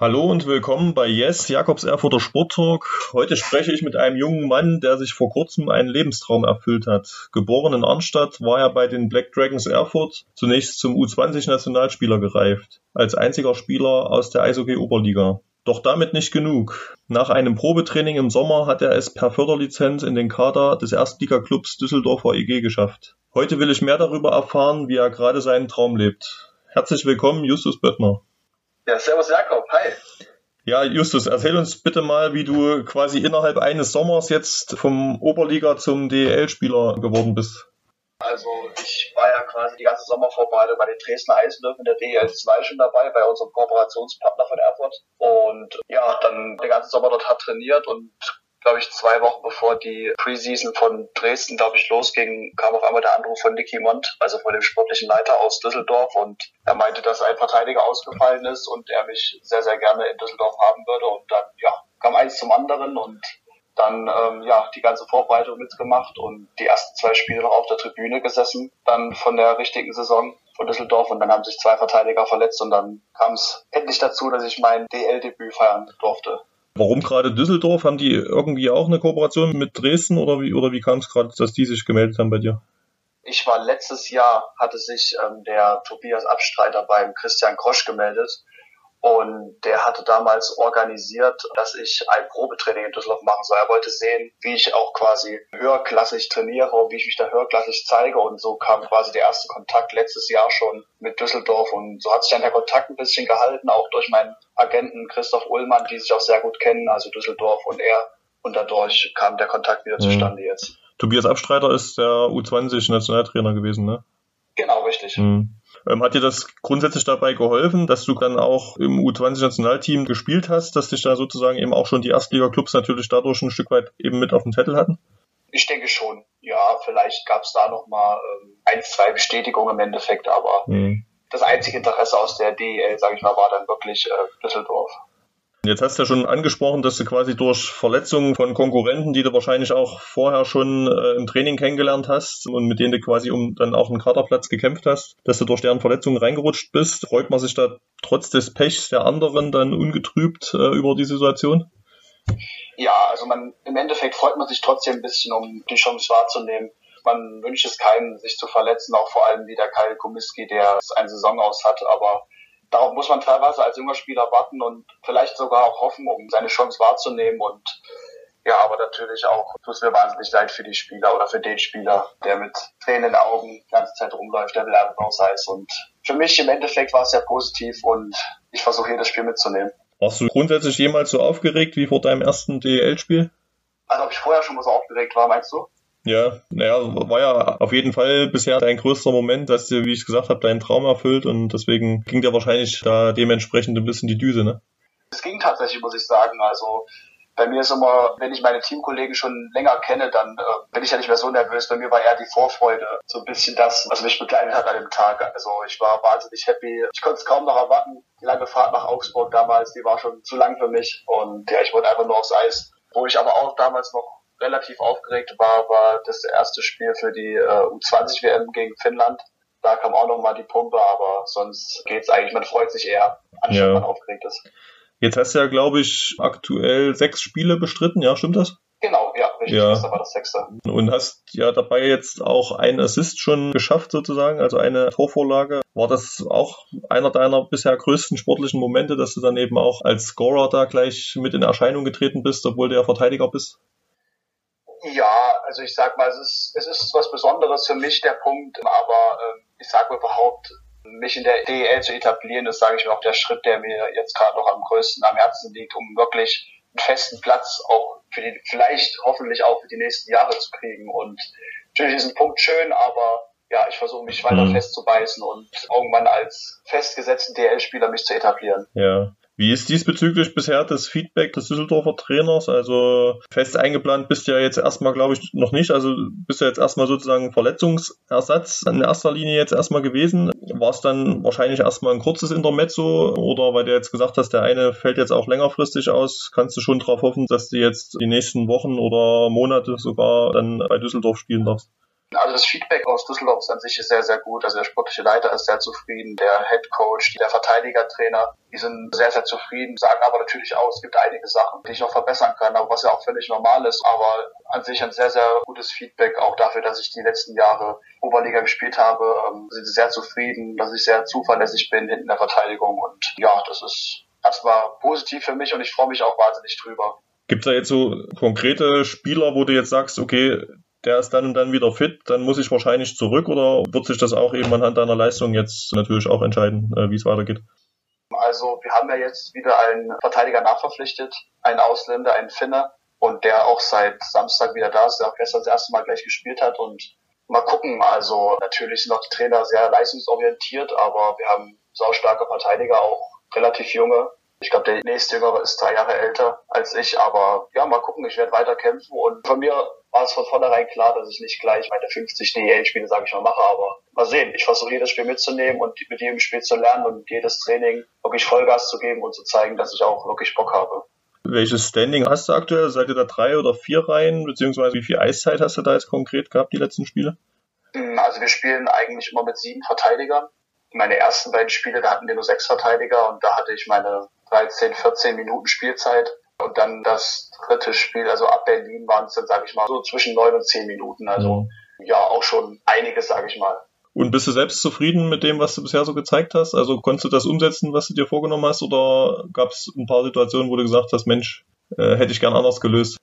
Hallo und willkommen bei Yes, Jakobs Erfurter Sporttalk. Heute spreche ich mit einem jungen Mann, der sich vor kurzem einen Lebenstraum erfüllt hat. Geboren in Arnstadt war er bei den Black Dragons Erfurt zunächst zum U20-Nationalspieler gereift, als einziger Spieler aus der Eishockey Oberliga. Doch damit nicht genug. Nach einem Probetraining im Sommer hat er es per Förderlizenz in den Kader des Erstligaklubs Düsseldorfer EG geschafft. Heute will ich mehr darüber erfahren, wie er gerade seinen Traum lebt. Herzlich willkommen, Justus Böttner. Ja, servus Jakob, hi. Ja, Justus, erzähl uns bitte mal, wie du quasi innerhalb eines Sommers jetzt vom Oberliga zum DEL-Spieler geworden bist. Also ich war ja quasi die ganze Sommervorbereitung bei den Dresdner Eisenlöwen in der DEL 2 schon dabei, bei unserem Kooperationspartner von Erfurt. Und ja, dann den ganzen Sommer dort hat trainiert und glaube ich, zwei Wochen bevor die Preseason von Dresden, glaube ich, losging, kam auf einmal der Anruf von Nicky Mont, also von dem sportlichen Leiter aus Düsseldorf. Und er meinte, dass ein Verteidiger ausgefallen ist und er mich sehr, sehr gerne in Düsseldorf haben würde. Und dann, ja, kam eins zum anderen und dann ähm, ja die ganze Vorbereitung mitgemacht und die ersten zwei Spiele noch auf der Tribüne gesessen, dann von der richtigen Saison von Düsseldorf und dann haben sich zwei Verteidiger verletzt und dann kam es endlich dazu, dass ich mein DL-Debüt feiern durfte. Warum gerade Düsseldorf? Haben die irgendwie auch eine Kooperation mit Dresden oder wie, oder wie kam es gerade, dass die sich gemeldet haben bei dir? Ich war letztes Jahr, hatte sich ähm, der Tobias Abstreiter beim Christian Krosch gemeldet und der hatte damals organisiert, dass ich ein Probetraining in Düsseldorf machen soll. Er wollte sehen, wie ich auch quasi höherklassig trainiere, wie ich mich da höherklassig zeige. Und so kam quasi der erste Kontakt letztes Jahr schon mit Düsseldorf. Und so hat sich dann der Kontakt ein bisschen gehalten, auch durch meinen Agenten Christoph Ullmann, die sich auch sehr gut kennen, also Düsseldorf und er. Und dadurch kam der Kontakt wieder mhm. zustande jetzt. Tobias Abstreiter ist der U20-Nationaltrainer gewesen, ne? Genau, richtig. Mhm. Ähm, hat dir das grundsätzlich dabei geholfen, dass du dann auch im U20-Nationalteam gespielt hast, dass dich da sozusagen eben auch schon die Erstliga-Clubs natürlich dadurch ein Stück weit eben mit auf dem Zettel hatten? Ich denke schon. Ja, vielleicht gab es da nochmal ähm, ein, zwei Bestätigungen im Endeffekt, aber mhm. das einzige Interesse aus der DEL, sage ich mal, war dann wirklich äh, Düsseldorf. Jetzt hast du ja schon angesprochen, dass du quasi durch Verletzungen von Konkurrenten, die du wahrscheinlich auch vorher schon äh, im Training kennengelernt hast und mit denen du quasi um dann auch einen Kaderplatz gekämpft hast, dass du durch deren Verletzungen reingerutscht bist. Freut man sich da trotz des Pechs der anderen dann ungetrübt äh, über die Situation? Ja, also man im Endeffekt freut man sich trotzdem ein bisschen, um die Chance wahrzunehmen. Man wünscht es keinem, sich zu verletzen, auch vor allem wie der Kyle Komiski, der eine Saison aus hat, aber darauf muss man teilweise als junger Spieler warten und vielleicht sogar auch hoffen, um seine Chance wahrzunehmen und ja, aber natürlich auch tut es mir wahnsinnig leid für die Spieler oder für den Spieler, der mit Tränen in den Augen die ganze Zeit rumläuft, der will einfach raus Eis. Und für mich im Endeffekt war es sehr positiv und ich versuche jedes Spiel mitzunehmen. Warst du grundsätzlich jemals so aufgeregt wie vor deinem ersten DEL-Spiel? Also ob ich vorher schon mal so aufgeregt war, meinst du? Ja, naja, war ja auf jeden Fall bisher dein größter Moment, dass du, wie ich gesagt habe, deinen Traum erfüllt und deswegen ging dir wahrscheinlich da dementsprechend ein bisschen die Düse, ne? Es ging tatsächlich, muss ich sagen. Also bei mir ist immer, wenn ich meine Teamkollegen schon länger kenne, dann äh, bin ich ja nicht mehr so nervös. Bei mir war eher die Vorfreude so ein bisschen das, was mich begleitet hat an dem Tag. Also ich war wahnsinnig happy. Ich konnte es kaum noch erwarten. Die lange Fahrt nach Augsburg damals, die war schon zu lang für mich. Und ja, ich wollte einfach nur aufs Eis. Wo ich aber auch damals noch relativ aufgeregt war, war das erste Spiel für die äh, U20-WM gegen Finnland. Da kam auch nochmal die Pumpe, aber sonst geht's eigentlich, man freut sich eher, anstatt ja. man aufgeregt ist. Jetzt hast du ja, glaube ich, aktuell sechs Spiele bestritten, ja, stimmt das? Genau, ja, richtig, ja. das war das sechste. Und hast ja dabei jetzt auch einen Assist schon geschafft sozusagen, also eine Torvorlage. War das auch einer deiner bisher größten sportlichen Momente, dass du dann eben auch als Scorer da gleich mit in Erscheinung getreten bist, obwohl du ja Verteidiger bist? Ja, also ich sag mal, es ist, es ist was Besonderes für mich, der Punkt, aber äh, ich sag mal überhaupt, mich in der DEL zu etablieren, ist, sage ich mir, auch der Schritt, der mir jetzt gerade noch am größten am Herzen liegt, um wirklich einen festen Platz auch für die, vielleicht hoffentlich auch für die nächsten Jahre zu kriegen. Und natürlich ist ein Punkt schön, aber ja, ich versuche mich weiter mhm. festzubeißen und irgendwann als festgesetzten DL-Spieler mich zu etablieren. Ja. Wie ist diesbezüglich bisher das Feedback des Düsseldorfer Trainers? Also fest eingeplant bist du ja jetzt erstmal, glaube ich, noch nicht. Also bist du jetzt erstmal sozusagen Verletzungsersatz in erster Linie jetzt erstmal gewesen. War es dann wahrscheinlich erstmal ein kurzes Intermezzo oder weil du jetzt gesagt hast, der eine fällt jetzt auch längerfristig aus, kannst du schon darauf hoffen, dass du jetzt die nächsten Wochen oder Monate sogar dann bei Düsseldorf spielen darfst? Also das Feedback aus Düsseldorf an sich ist sehr, sehr gut. Also der sportliche Leiter ist sehr zufrieden, der Head Coach, der Verteidigertrainer, die sind sehr, sehr zufrieden, sagen aber natürlich auch, es gibt einige Sachen, die ich noch verbessern kann, aber was ja auch völlig normal ist. Aber an sich ein sehr, sehr gutes Feedback, auch dafür, dass ich die letzten Jahre Oberliga gespielt habe. Ähm, sind sehr zufrieden, dass ich sehr zuverlässig bin hinten in der Verteidigung. Und ja, das ist erstmal positiv für mich und ich freue mich auch wahnsinnig drüber. Gibt es da jetzt so konkrete Spieler, wo du jetzt sagst, okay, der ist dann und dann wieder fit, dann muss ich wahrscheinlich zurück oder wird sich das auch eben anhand deiner Leistung jetzt natürlich auch entscheiden, äh, wie es weitergeht? Also wir haben ja jetzt wieder einen Verteidiger nachverpflichtet, einen Ausländer, einen Finne und der auch seit Samstag wieder da ist, der auch gestern das erste Mal gleich gespielt hat und mal gucken. Also natürlich sind auch die Trainer sehr leistungsorientiert, aber wir haben saustarke Verteidiger, auch relativ junge. Ich glaube, der nächste Jüngere ist drei Jahre älter als ich, aber ja, mal gucken, ich werde weiter kämpfen und von mir war es von vornherein klar, dass ich nicht gleich meine 50 DEL-Spiele, sage ich mal, mache, aber mal sehen. Ich versuche jedes Spiel mitzunehmen und mit jedem Spiel zu lernen und jedes Training wirklich Vollgas zu geben und zu zeigen, dass ich auch wirklich Bock habe. Welches Standing hast du aktuell? Seid ihr da drei oder vier Reihen? Beziehungsweise wie viel Eiszeit hast du da jetzt konkret gehabt, die letzten Spiele? Hm, also wir spielen eigentlich immer mit sieben Verteidigern. Meine ersten beiden Spiele, da hatten wir nur sechs Verteidiger und da hatte ich meine 13, 14 Minuten Spielzeit. Und dann das dritte Spiel, also ab Berlin waren es dann, sage ich mal, so zwischen neun und zehn Minuten. Also mhm. ja, auch schon einiges, sage ich mal. Und bist du selbst zufrieden mit dem, was du bisher so gezeigt hast? Also konntest du das umsetzen, was du dir vorgenommen hast? Oder gab es ein paar Situationen, wo du gesagt hast, Mensch, äh, hätte ich gern anders gelöst?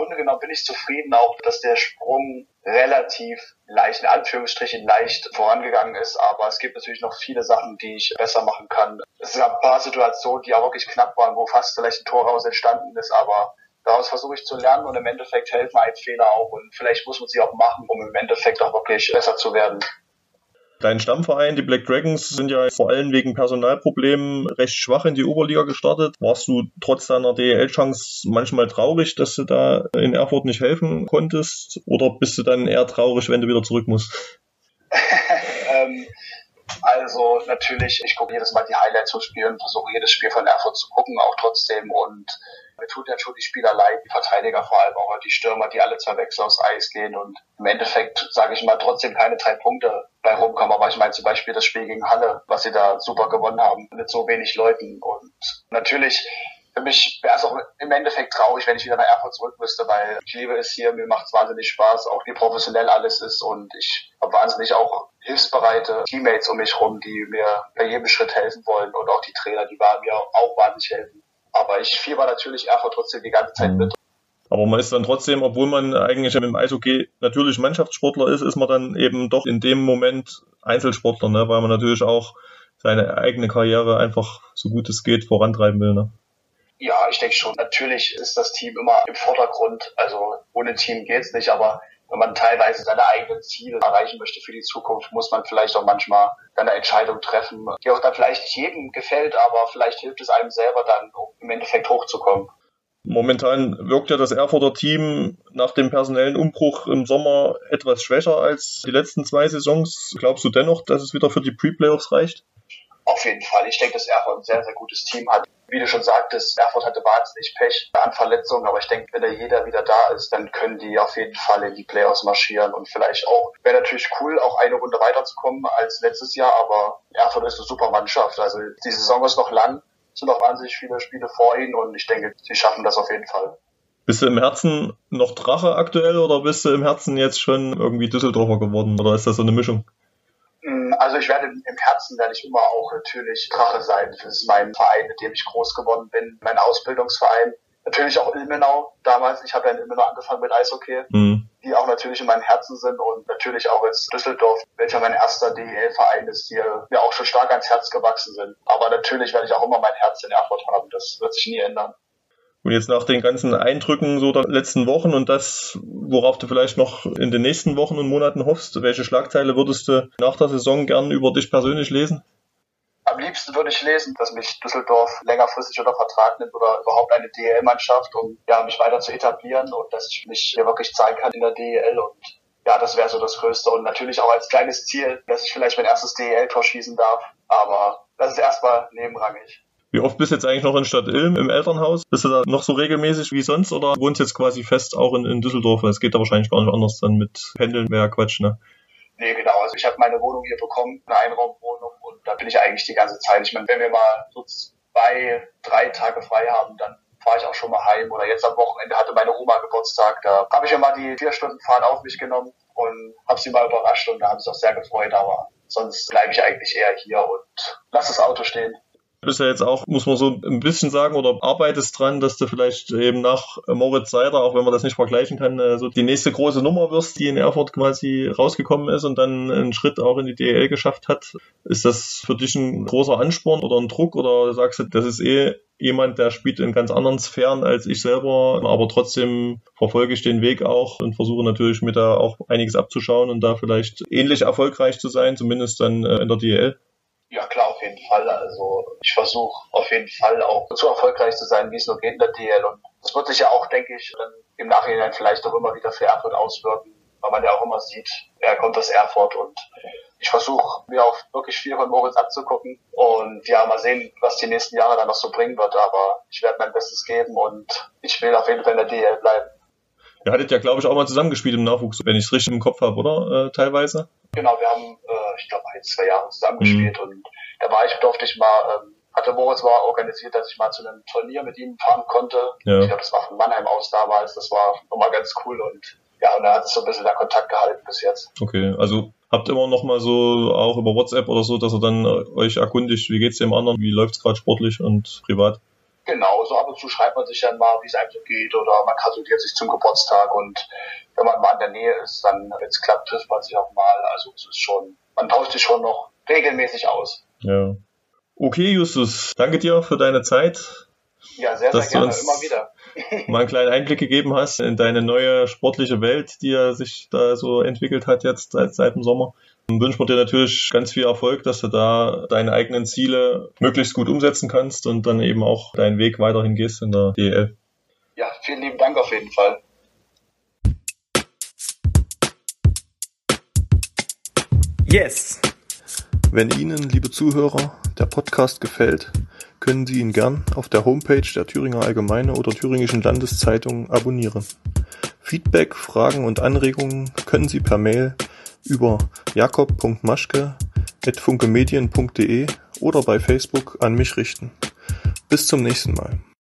Grunde genommen bin ich zufrieden auch, dass der Sprung relativ leicht, in Anführungsstrichen leicht vorangegangen ist. Aber es gibt natürlich noch viele Sachen, die ich besser machen kann. Es gab ein paar Situationen, die auch wirklich knapp waren, wo fast vielleicht ein Tor raus entstanden ist. Aber daraus versuche ich zu lernen und im Endeffekt helfen ein Fehler auch. Und vielleicht muss man sie auch machen, um im Endeffekt auch wirklich besser zu werden. Dein Stammverein, die Black Dragons, sind ja vor allem wegen Personalproblemen recht schwach in die Oberliga gestartet. Warst du trotz deiner DEL-Chance manchmal traurig, dass du da in Erfurt nicht helfen konntest? Oder bist du dann eher traurig, wenn du wieder zurück musst? ähm, also natürlich, ich gucke jedes Mal die Highlights zu spielen, versuche jedes Spiel von Erfurt zu gucken, auch trotzdem. Und mir tut ja schon die Spieler leid, die Verteidiger vor allem, auch die Stürmer, die alle zwei Wechsel aufs Eis gehen und im Endeffekt, sage ich mal, trotzdem keine drei Punkte bei rumkommen. Aber ich meine zum Beispiel das Spiel gegen Halle, was sie da super gewonnen haben, mit so wenig Leuten. Und natürlich für mich wäre es auch im Endeffekt traurig, wenn ich wieder nach Erfurt zurück müsste, weil ich liebe es hier, mir macht es wahnsinnig Spaß, auch wie professionell alles ist und ich habe wahnsinnig auch hilfsbereite Teammates um mich rum, die mir bei jedem Schritt helfen wollen und auch die Trainer, die waren mir auch wahnsinnig helfen. Aber ich fieber natürlich Erfurt trotzdem die ganze Zeit mit. Aber man ist dann trotzdem, obwohl man eigentlich im Eishockey natürlich Mannschaftssportler ist, ist man dann eben doch in dem Moment Einzelsportler, ne? weil man natürlich auch seine eigene Karriere einfach so gut es geht vorantreiben will. Ne? Ja, ich denke schon. Natürlich ist das Team immer im Vordergrund. Also ohne Team geht's nicht, aber wenn man teilweise seine eigenen Ziele erreichen möchte für die Zukunft, muss man vielleicht auch manchmal eine Entscheidung treffen, die auch dann vielleicht nicht jedem gefällt, aber vielleicht hilft es einem selber dann, um im Endeffekt hochzukommen. Momentan wirkt ja das Erfurter Team nach dem personellen Umbruch im Sommer etwas schwächer als die letzten zwei Saisons. Glaubst du dennoch, dass es wieder für die Pre-Playoffs reicht? Auf jeden Fall. Ich denke, dass Erfurt ein sehr, sehr gutes Team hat. Wie du schon sagtest, Erfurt hatte wahnsinnig Pech an Verletzungen, aber ich denke, wenn da jeder wieder da ist, dann können die auf jeden Fall in die Playoffs marschieren und vielleicht auch, wäre natürlich cool, auch eine Runde weiterzukommen als letztes Jahr, aber Erfurt ist eine super Mannschaft. Also die Saison ist noch lang, es sind noch wahnsinnig viele Spiele vor ihnen und ich denke, sie schaffen das auf jeden Fall. Bist du im Herzen noch Drache aktuell oder bist du im Herzen jetzt schon irgendwie Düsseldorfer geworden oder ist das so eine Mischung? Ich werde im Herzen werde ich immer auch natürlich Drache sein. Das ist mein Verein, mit dem ich groß geworden bin, mein Ausbildungsverein. Natürlich auch Ilmenau damals. Ich habe ja in Ilmenau angefangen mit Eishockey, mhm. die auch natürlich in meinem Herzen sind und natürlich auch jetzt Düsseldorf, welcher mein erster DEL-Verein ist, die mir auch schon stark ans Herz gewachsen sind. Aber natürlich werde ich auch immer mein Herz in Erfurt haben. Das wird sich nie ändern. Und jetzt nach den ganzen Eindrücken so der letzten Wochen und das, worauf du vielleicht noch in den nächsten Wochen und Monaten hoffst, welche Schlagzeile würdest du nach der Saison gern über dich persönlich lesen? am liebsten würde ich lesen, dass mich Düsseldorf längerfristig unter Vertrag nimmt oder überhaupt eine DEL-Mannschaft, um ja, mich weiter zu etablieren und dass ich mich hier wirklich zeigen kann in der DEL und ja, das wäre so das Größte und natürlich auch als kleines Ziel, dass ich vielleicht mein erstes DEL-Tor schießen darf, aber das ist erstmal nebenrangig. Wie oft bist du jetzt eigentlich noch in Stadt Ilm im Elternhaus? Bist du da noch so regelmäßig wie sonst oder wohnst jetzt quasi fest auch in, in Düsseldorf? Es geht da wahrscheinlich gar nicht anders dann mit Pendeln, wäre ja Quatsch, ne? Nee, genau. Also ich habe meine Wohnung hier bekommen, eine Einraumwohnung und da bin ich eigentlich die ganze Zeit. Ich meine, wenn wir mal so zwei, drei Tage frei haben, dann fahre ich auch schon mal heim. Oder jetzt am Wochenende hatte meine Oma Geburtstag. Da habe ich ja mal die vier Stunden Fahrt auf mich genommen und habe sie mal überrascht und da haben sie auch sehr gefreut. Aber sonst bleibe ich eigentlich eher hier und lasse das Auto stehen. Bist ja jetzt auch, muss man so ein bisschen sagen, oder arbeitest dran, dass du vielleicht eben nach Moritz Seider, auch wenn man das nicht vergleichen kann, äh, so die nächste große Nummer wirst, die in Erfurt quasi rausgekommen ist und dann einen Schritt auch in die DEL geschafft hat. Ist das für dich ein großer Ansporn oder ein Druck oder sagst du, das ist eh jemand, der spielt in ganz anderen Sphären als ich selber, aber trotzdem verfolge ich den Weg auch und versuche natürlich mir da auch einiges abzuschauen und da vielleicht ähnlich erfolgreich zu sein, zumindest dann äh, in der DEL? Ja klar, auf jeden Fall. Also ich versuche auf jeden Fall auch so erfolgreich zu sein, wie es nur geht in der DL. Und das wird sich ja auch, denke ich, im Nachhinein vielleicht auch immer wieder für Erfurt auswirken, weil man ja auch immer sieht, er kommt aus Erfurt und ich versuche mir auch wirklich viel von Moritz abzugucken und ja, mal sehen, was die nächsten Jahre dann noch so bringen wird, aber ich werde mein Bestes geben und ich will auf jeden Fall in der DL bleiben. Ihr hattet ja, glaube ich, auch mal zusammengespielt im Nachwuchs, wenn ich es richtig im Kopf habe, oder? Äh, teilweise? Genau, wir haben, äh, ich glaube, ein, zwei Jahre zusammengespielt mhm. und da war ich, durfte ich mal, ähm, hatte Moritz mal organisiert, dass ich mal zu einem Turnier mit ihm fahren konnte. Ja. Ich glaube, das war von Mannheim aus damals, das war nochmal ganz cool und ja, und da hat es so ein bisschen der Kontakt gehalten bis jetzt. Okay, also habt immer noch mal so auch über WhatsApp oder so, dass ihr dann äh, euch erkundigt, wie geht's dem anderen, wie läuft's gerade sportlich und privat? Genau, so ab und zu schreibt man sich dann mal, wie es einem so geht oder man gratuliert sich zum Geburtstag und wenn man mal in der Nähe ist, dann, wenn es klappt, trifft man sich auch mal. Also es ist schon, man tauscht sich schon noch regelmäßig aus. Ja. Okay, Justus, danke dir für deine Zeit. Ja, sehr, sehr gerne, immer wieder. mal einen kleinen Einblick gegeben hast in deine neue sportliche Welt, die sich da so entwickelt hat jetzt seit, seit dem Sommer. Wünschen wir dir natürlich ganz viel Erfolg, dass du da deine eigenen Ziele möglichst gut umsetzen kannst und dann eben auch deinen Weg weiterhin gehst in der DEL. Ja, vielen lieben Dank auf jeden Fall. Yes! Wenn Ihnen, liebe Zuhörer, der Podcast gefällt, können Sie ihn gern auf der Homepage der Thüringer Allgemeine oder Thüringischen Landeszeitung abonnieren. Feedback, Fragen und Anregungen können Sie per Mail über jakob.maschke@funkemedien.de oder bei Facebook an mich richten. Bis zum nächsten Mal.